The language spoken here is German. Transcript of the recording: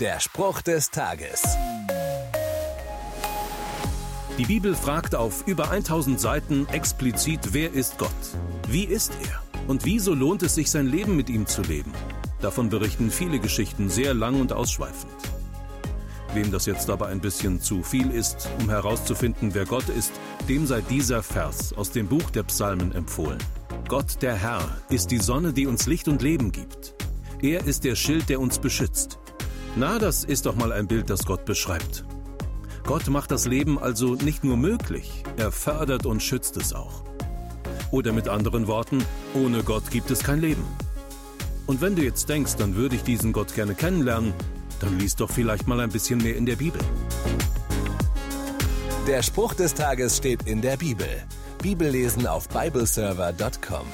Der Spruch des Tages. Die Bibel fragt auf über 1000 Seiten explizit, wer ist Gott? Wie ist er? Und wieso lohnt es sich, sein Leben mit ihm zu leben? Davon berichten viele Geschichten sehr lang und ausschweifend. Wem das jetzt aber ein bisschen zu viel ist, um herauszufinden, wer Gott ist, dem sei dieser Vers aus dem Buch der Psalmen empfohlen. Gott der Herr ist die Sonne, die uns Licht und Leben gibt. Er ist der Schild, der uns beschützt. Na, das ist doch mal ein Bild, das Gott beschreibt. Gott macht das Leben also nicht nur möglich, er fördert und schützt es auch. Oder mit anderen Worten, ohne Gott gibt es kein Leben. Und wenn du jetzt denkst, dann würde ich diesen Gott gerne kennenlernen, dann liest doch vielleicht mal ein bisschen mehr in der Bibel. Der Spruch des Tages steht in der Bibel. Bibellesen auf bibleserver.com.